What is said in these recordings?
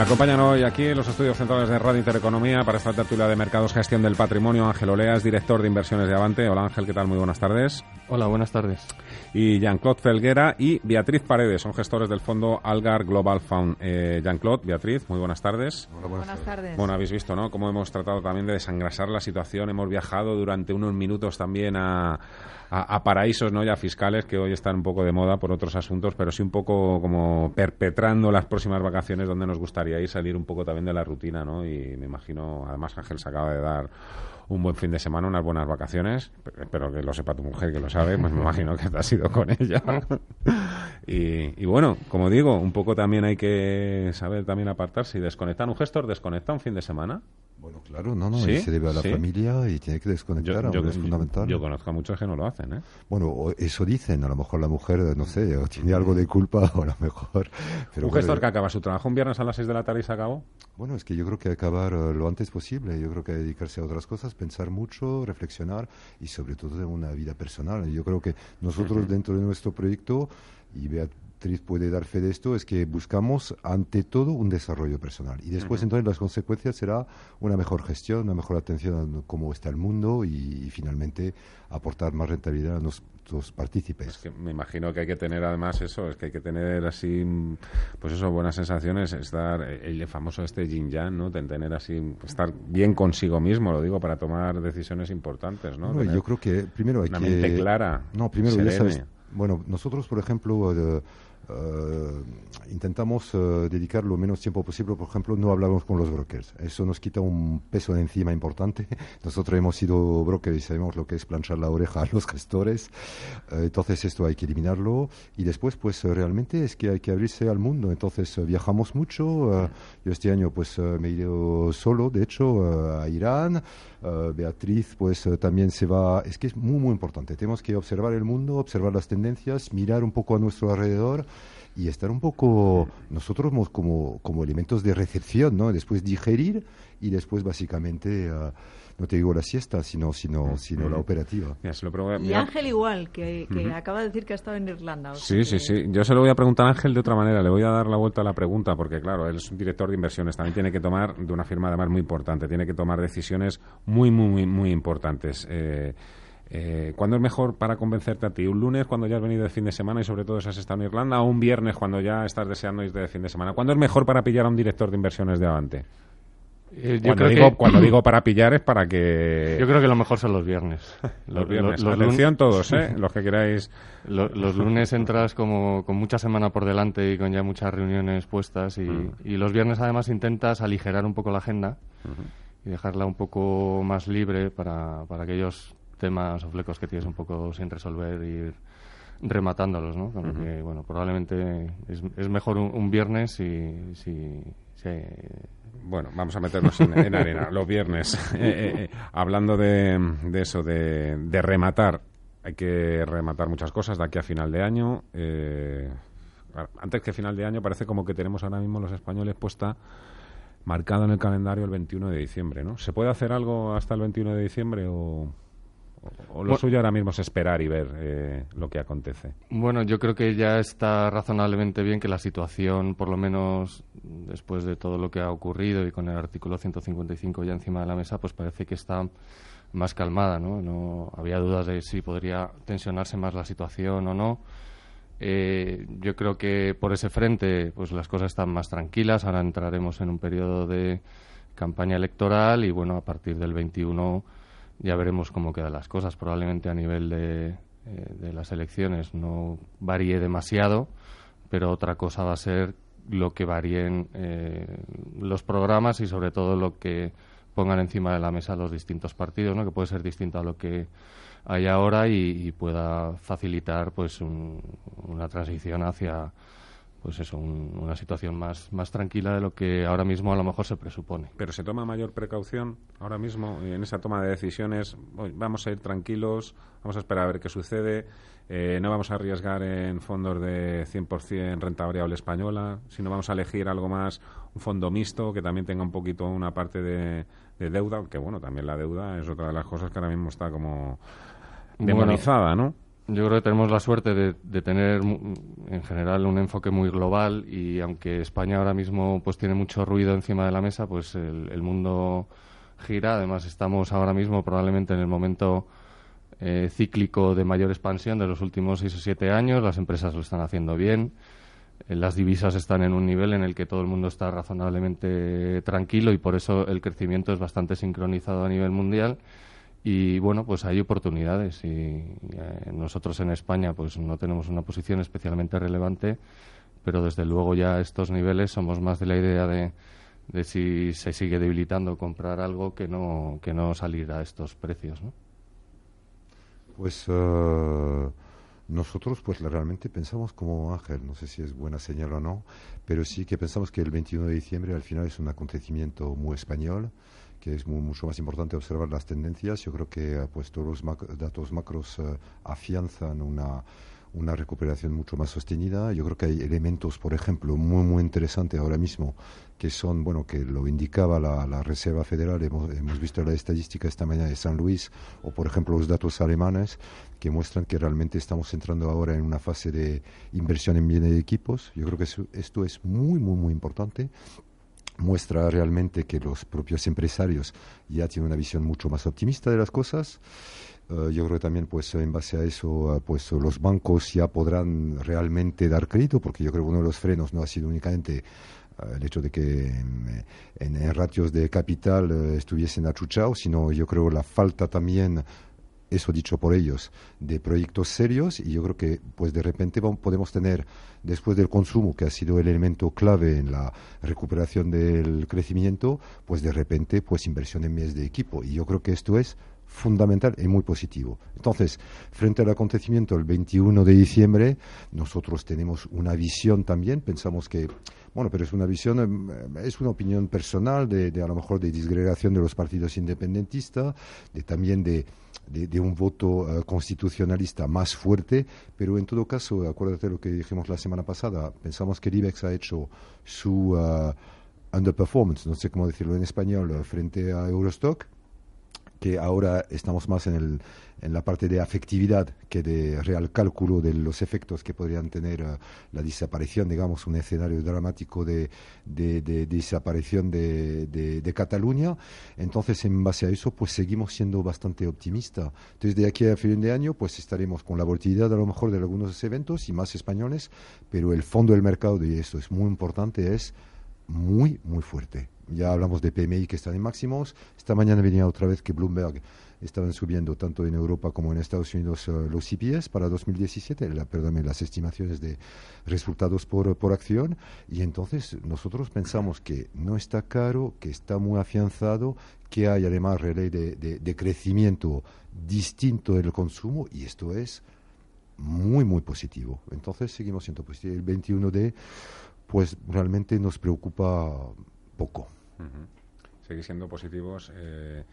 Me acompañan hoy aquí en los estudios centrales de Radio Intereconomía para esta tertulia de mercados gestión del patrimonio Ángel Oleas, director de inversiones de Avante. Hola Ángel, ¿qué tal? Muy buenas tardes. Hola, buenas tardes. Y Jean-Claude Felguera y Beatriz Paredes, son gestores del fondo Algar Global Fund. Eh, Jean-Claude, Beatriz, muy buenas tardes. Hola, buenas, tardes. Bueno, habéis visto, ¿no? Cómo hemos tratado también de desangrasar la situación. Hemos viajado durante unos minutos también a, a, paraísos, ¿no? Ya fiscales, que hoy están un poco de moda por otros asuntos, pero sí un poco como perpetrando las próximas vacaciones donde nos gustaría ir, salir un poco también de la rutina, ¿no? Y me imagino, además Ángel se acaba de dar un buen fin de semana, unas buenas vacaciones. Espero que lo sepa tu mujer, que lo sabe, pues me imagino que te has ido con ella. y, y, bueno, como digo, un poco también hay que saber también apartarse y desconectar. Un gestor desconecta un fin de semana. Bueno, claro, no, no, se debe a la familia y tiene que desconectar, yo, es fundamental. Yo, conozco a muchos que no lo hacen, ¿eh? Bueno, eso dicen, a lo mejor la mujer, no sé, tiene algo de culpa o a lo mejor... Pero ¿Un gestor que acaba su trabajo un viernes a las 6 de la tarde y se acabó? Bueno, es que yo creo que acabar eh, lo antes posible, yo creo que dedicarse a otras cosas, pensar mucho, reflexionar y sobre todo de una vida personal. Yo creo que nosotros dentro de nuestro proyecto, y Beatriz puede dar fe de esto, es que buscamos ante todo un desarrollo personal. Y después entonces las consecuencias será una mejor gestión, una mejor atención a cómo está el mundo y, finalmente aportar más rentabilidad a los partícipes. Es que me imagino que hay que tener además eso, es que hay que tener así, pues eso, buenas sensaciones, estar, el famoso este yin yang, ¿no? Tener así, estar bien consigo mismo, lo digo, para tomar decisiones importantes, ¿no? yo creo que primero hay una que... mente clara, No, primero ya sabes, bueno, nosotros, por ejemplo, eh, eh, intentamos eh, dedicar lo menos tiempo posible, por ejemplo, no hablamos con los brokers. Eso nos quita un peso de encima importante. Nosotros hemos sido brokers y sabemos lo que es planchar la oreja a los gestores. Eh, entonces esto hay que eliminarlo. Y después, pues realmente es que hay que abrirse al mundo. Entonces viajamos mucho. yo este año pues me he ido solo, de hecho, a Irán. Beatriz pues también se va. Es que es muy, muy importante. Tenemos que observar el mundo, observar las tendencias, mirar un poco a nuestro alrededor y estar un poco nosotros como, como elementos de recepción, ¿no? Después digerir y después básicamente, uh, no te digo la siesta, sino, sino, sino la operativa. y Ángel igual, que, que acaba de decir que ha estado en Irlanda. sí, sí, sí. Yo se lo voy a preguntar a Ángel de otra manera. Le voy a dar la vuelta a la pregunta porque, claro, él es un director de inversiones. También tiene que tomar, de una firma además muy importante, tiene que tomar decisiones muy, muy, muy, muy importantes. Eh, eh, ¿Cuándo es mejor para convencerte a ti? ¿Un lunes cuando ya has venido de fin de semana y sobre todo si has estado en Irlanda? ¿O un viernes cuando ya estás deseando ir de fin de semana? ¿Cuándo es mejor para pillar a un director de inversiones de Avante? Eh, cuando, digo, cuando digo para pillar es para que... Yo creo que lo mejor son los viernes. los viernes. Los, Atención todos, ¿eh? los que queráis. Los, lunes entras como con mucha semana por delante y con ya muchas reuniones puestas y, y los viernes además intentas aligerar un poco la agenda y dejarla un poco más libre para, para aquellos temas o flecos que tienes un poco sin resolver y ir rematándolos, ¿no? que, bueno, probablemente es, es mejor un, viernes si, si, bueno, vamos a meternos en, arena. Los viernes, eh, eh, eh, hablando de, de, eso, de, de, rematar, hay que rematar muchas cosas de aquí a final de año. antes que final de año parece como que tenemos ahora mismo los españoles puesta marcado en el calendario el 21 de diciembre, ¿no? ¿Se puede hacer algo hasta el 21 de diciembre o...? ¿O lo suyo ahora mismo es esperar y ver eh, lo que acontece? Bueno, yo creo que ya está razonablemente bien que la situación, por lo menos después de todo lo que ha ocurrido y con el artículo 155 ya encima de la mesa, pues parece que está más calmada, ¿no? no había dudas de si podría tensionarse más la situación o no. Eh, yo creo que por ese frente, pues las cosas están más tranquilas. Ahora entraremos en un periodo de campaña electoral y, bueno, a partir del 21 ya veremos cómo quedan las cosas. Probablemente a nivel de, eh, de las elecciones no varíe demasiado, pero otra cosa va a ser lo que varíen eh, los programas y sobre todo lo que pongan encima de la mesa los distintos partidos, ¿no? que puede ser distinto a lo que hay ahora y, pueda facilitar pues una transición hacia pues eso, una situación más, más tranquila de lo que ahora mismo a lo mejor se presupone. Pero se toma mayor precaución ahora mismo en esa toma de decisiones. Vamos a ir tranquilos, vamos a esperar a ver qué sucede. Eh, no vamos a arriesgar en fondos de 100% renta variable española, sino vamos a elegir algo más, un fondo mixto que también tenga un poquito una parte de, deuda, que bueno, también la deuda es otra de las cosas que ahora mismo está como demonizada, ¿no? Yo creo que tenemos la suerte de, tener en general un enfoque muy global y aunque España ahora mismo pues tiene mucho ruido encima de la mesa, pues el, mundo gira. Además estamos ahora mismo probablemente en el momento eh, cíclico de mayor expansión de los últimos seis o siete años. Las empresas lo están haciendo bien. Eh, las divisas están en un nivel en el que todo el mundo está razonablemente tranquilo y por eso el crecimiento es bastante sincronizado a nivel mundial y bueno, pues hay oportunidades y eh, nosotros en España pues no tenemos una posición especialmente relevante, pero desde luego ya a estos niveles somos más de la idea de, de si se sigue debilitando comprar algo que no, que no salir a estos precios, ¿no? Pues eh, nosotros pues realmente pensamos como Ángel, no sé si es buena señal o no, pero sí que pensamos que el 21 de diciembre al final es un acontecimiento muy español que es mucho más importante observar las tendencias. Yo creo que pues, todos los datos macros eh, afianzan una, una recuperación mucho más sostenida. Yo creo que hay elementos, por ejemplo, muy, muy interesantes ahora mismo, que son, bueno, que lo indicaba la, Reserva Federal, hemos, hemos, visto la estadística esta mañana de San Luis, o por ejemplo los datos alemanes, que muestran que realmente estamos entrando ahora en una fase de inversión en bienes de equipos. Yo creo que esto es muy, muy, muy importante muestra realmente que los propios empresarios ya tienen una visión mucho más optimista de las cosas. Uh, yo creo que también pues en base a eso uh, pues los bancos ya podrán realmente dar crédito porque yo creo que uno de los frenos no ha sido únicamente uh, el hecho de que en, en, ratios de capital estuviesen achuchados, sino yo creo la falta también eso dicho por ellos, de proyectos serios y yo creo que pues de repente podemos tener, después del consumo, que ha sido el elemento clave en la recuperación del crecimiento, pues de repente pues inversión en mes de equipo y yo creo que esto es fundamental y muy positivo. Entonces, frente al acontecimiento el 21 de diciembre, nosotros tenemos una visión también, pensamos que bueno, pero es una visión, em, es una opinión personal de, a lo mejor de disgregación de los partidos independentistas, de también de, un voto eh, constitucionalista más fuerte, pero en todo caso, acuérdate lo que dijimos la semana pasada, pensamos que el IBEX ha hecho su uh, underperformance, no sé cómo decirlo en español, frente a Eurostock, que ahora estamos más en, el, en la parte de afectividad que de real cálculo de los efectos que podrían tener uh, la desaparición, digamos, un escenario dramático de, de, de, desaparición de, de, Cataluña. Entonces, en base a eso, pues seguimos siendo bastante optimistas. Entonces, de aquí a fin de año, pues estaremos con la volatilidad a lo mejor de algunos eventos y más españoles, pero el fondo del mercado, y esto es muy importante, es muy, muy fuerte ya hablamos de PMI que están en máximos. Esta mañana venía otra vez que Bloomberg estaban subiendo tanto en Europa como en Estados Unidos uh, los CPS para 2017, la, las estimaciones de resultados por, por acción. Y entonces nosotros pensamos que no está caro, que está muy afianzado, que hay además relay de, de, crecimiento distinto en el consumo y esto es muy, muy positivo. Entonces seguimos siendo positivos. El 21 de, pues realmente nos preocupa poco. Seguir siendo positivos. Eh,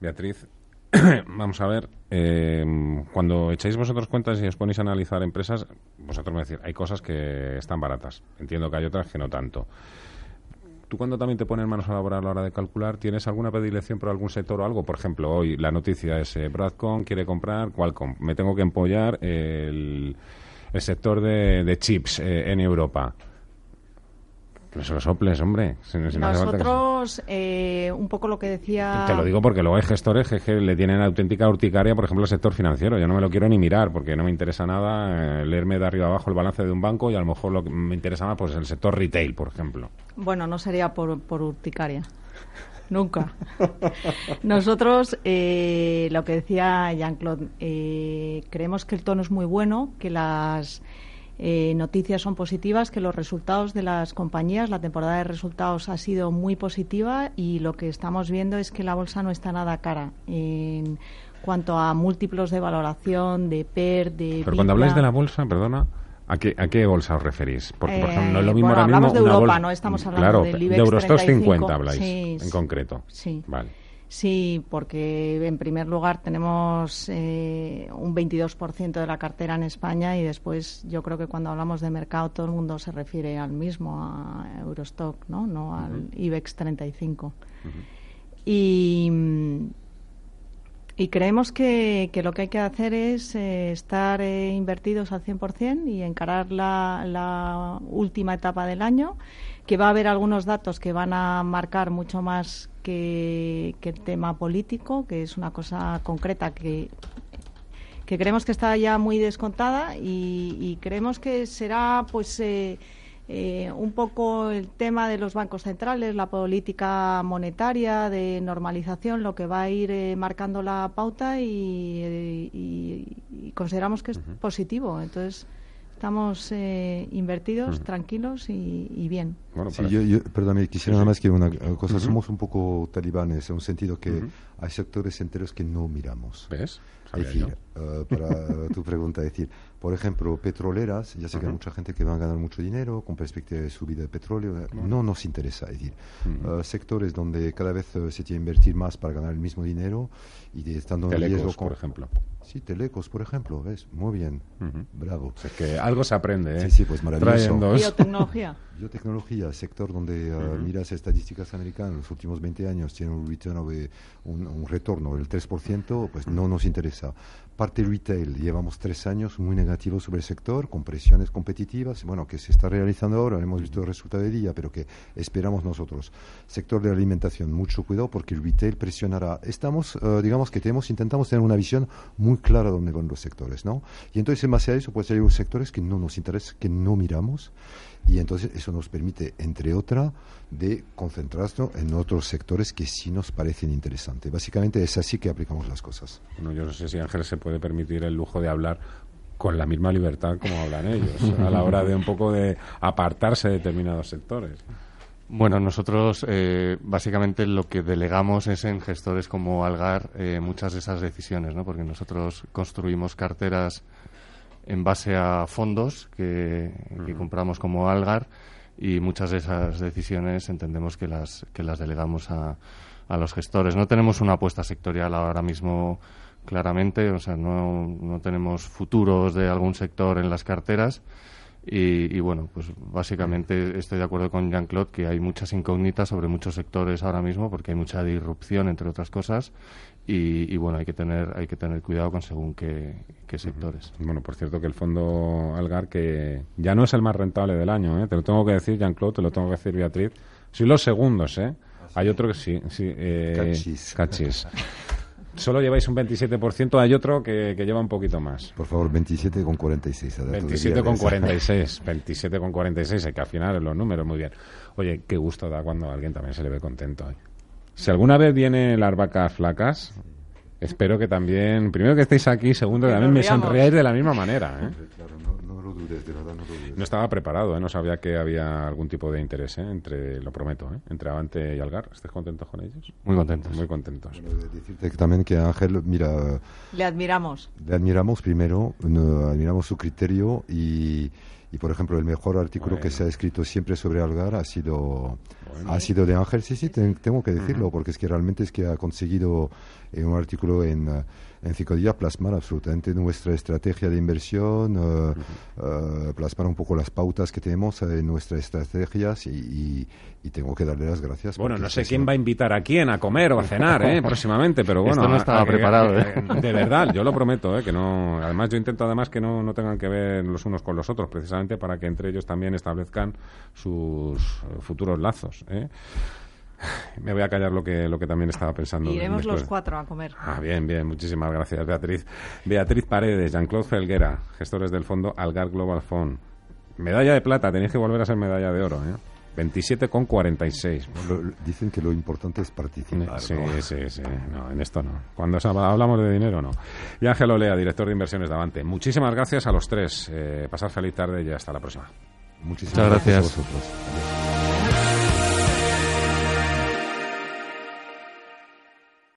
Beatriz, vamos a ver, eh, cuando echáis vosotros cuentas y os ponéis a analizar empresas, vosotros me decís, hay cosas que están baratas. Entiendo que hay otras que no tanto. ¿Tú cuando también te pones manos a la obra a la hora de calcular, tienes alguna predilección por algún sector o algo? Por ejemplo, hoy la noticia es eh, Bradcom quiere comprar Qualcomm. Me tengo que empollar el, sector de, chips en Europa no se lo soples, hombre. Nosotros, eh, un poco lo que decía... Te lo digo porque luego hay gestores que, le tienen auténtica urticaria, por ejemplo, el sector financiero. Yo no me lo quiero ni mirar porque no me interesa nada eh, leerme de arriba abajo el balance de un banco y a lo mejor lo que me interesa más pues el sector retail, por ejemplo. Bueno, no sería por, por urticaria. Nunca. Nosotros, eh, lo que decía Jean-Claude, creemos que el tono es muy bueno, que las eh, noticias son positivas, que los resultados de las compañías, la temporada de resultados ha sido muy positiva y lo que estamos viendo es que la bolsa no está nada cara en cuanto a múltiplos de valoración, de PER, de... Pero cuando habláis de la bolsa, perdona, ¿A qué, ¿A qué bolsa os referís? Porque, por ejemplo, no es lo mismo eh, ahora hablamos mismo de Europa, no estamos hablando claro, del IBEX de Eurostock 35. 50 habláis, en concreto. Sí. Vale. Sí, porque en primer lugar tenemos eh, un 22% de la cartera en España y después yo creo que cuando hablamos de mercado todo el mundo se refiere al mismo, a Eurostock, no, no al IBEX 35. Y, Y creemos que, que, lo que hay que hacer es eh, estar eh, invertidos al 100% y encarar la, la, última etapa del año, que va a haber algunos datos que van a marcar mucho más que, que el tema político, que es una cosa concreta que, que creemos que está ya muy descontada y, y creemos que será pues eh, eh, un poco el tema de los bancos centrales, la política monetaria de normalización, lo que va a ir eh, marcando la pauta y, eh, y, y, consideramos que es positivo. Entonces, estamos eh, invertidos, uh -huh. tranquilos y, y, bien. Bueno, sí, yo, yo, perdóname, quisiera nada más que una cosa. Uh -huh. Somos un poco talibanes, en un sentido que hay sectores enteros que no miramos. ¿Ves? Es decir, uh, para tu pregunta, es decir, por ejemplo, petroleras, ya sé uh -huh. que hay mucha gente que va a ganar mucho dinero con perspectiva de subida de petróleo, -huh. no nos interesa. Es decir, uh -huh. sectores donde cada vez eh, se tiene que invertir más para ganar el mismo dinero y de, estando Telecos, en riesgo. Con... por ejemplo. Sí, Telecos, por ejemplo, ¿ves? Muy bien, bravo. O sea, que algo se aprende, ¿eh? Sí, sí, pues maravilloso. Biotecnología. Biotecnología, sector donde miras estadísticas americanas, los últimos 20 años tiene un return un, un retorno del 3%, pues no nos interesa parte retail, llevamos tres años muy negativos sobre el sector, con presiones competitivas, bueno, que se está realizando ahora, hemos visto el resultado de día, pero que esperamos nosotros. Sector de alimentación, mucho cuidado porque el retail presionará. Estamos, uh, digamos que tenemos, intentamos tener una visión muy clara de dónde van los sectores, ¿no? Y entonces, en base a eso, pues hay unos sectores que no nos interesan, que no miramos, y entonces eso nos permite, entre otras, de concentrarnos en otros sectores que sí nos parecen interesantes. Básicamente es así que aplicamos las cosas. Bueno, yo no sé si Ángel se puede permitir el lujo de hablar con la misma libertad como hablan ellos, a la hora de un poco de apartarse de determinados sectores. Bueno, nosotros eh, básicamente lo que delegamos es en gestores como Algar eh, muchas de esas decisiones, ¿no? porque nosotros construimos carteras en base a fondos que, que, compramos como Algar y muchas de esas decisiones entendemos que las, que las delegamos a, a los gestores. No tenemos una apuesta sectorial ahora mismo claramente, o sea, no, no tenemos futuros de algún sector en las carteras. Y, y, bueno, pues básicamente estoy de acuerdo con Jean-Claude que hay muchas incógnitas sobre muchos sectores ahora mismo porque hay mucha disrupción, entre otras cosas, y, y, bueno, hay que tener hay que tener cuidado con según qué, qué sectores. Bueno, por cierto que el fondo Algar que ya no es el más rentable del año, ¿eh? te lo tengo que decir Jean-Claude, te lo tengo que decir Beatriz, soy los segundos, ¿eh? Hay otro que sí, sí eh, Cachis. Cachis. Solo lleváis un 27%, hay otro que, que lleva un poquito más. Por favor, 27 con 46. 27 con 46, 27 con 46, hay que afinar los números, muy bien. Oye, qué gusto da cuando a alguien también se le ve contento. ¿eh? Si alguna vez vienen las vacas flacas, espero que también, primero que estéis aquí, segundo que también me sonreáis de la misma manera. ¿eh? Claro, no, no, lo dudes, de verdad no lo dudes. No estaba preparado, ¿eh? no sabía que había algún tipo de interés, ¿eh? entre, lo prometo, ¿eh? entre Avante y Algar. ¿Estáis contentos con ellos? Muy contentos. Muy contentos. Bueno, decirte que también que Ángel, mira... Le admiramos. Le admiramos primero, admiramos su criterio y y por ejemplo el mejor artículo bueno. que se ha escrito siempre sobre Algar ha sido bueno. ha sido de Ángel sí sí te, tengo que decirlo uh -huh. porque es que realmente es que ha conseguido en un artículo en en cinco días plasmar absolutamente nuestra estrategia de inversión, uh, uh -huh. uh, plasmar un poco las pautas que tenemos en nuestras estrategias y, y, y tengo que darle las gracias. Bueno, no sé quién va a invitar a quién a comer o a cenar ¿eh? próximamente, pero bueno. Esto no estaba a, a, preparado. ¿eh? De verdad, yo lo prometo, ¿eh? que no. Además, yo intento además que no, no tengan que ver los unos con los otros, precisamente para que entre ellos también establezcan sus futuros lazos. ¿eh? Me voy a callar lo que, lo que también estaba pensando. Iremos los cuatro a comer. Ah, bien, bien. Muchísimas gracias, Beatriz. Beatriz Paredes, Jean-Claude Felguera, gestores del fondo Algar Global Fund. Medalla de plata, tenéis que volver a ser medalla de oro, ¿eh? 27,46. Dicen que lo importante es participar. Sí, ¿no? sí, sí. No, en esto no. Cuando hablamos de dinero, no. Y Ángel Olea, director de inversiones de Avante. Muchísimas gracias a los tres. Eh, pasar feliz tarde y hasta la próxima. Muchísimas Muchas gracias. gracias a vosotros.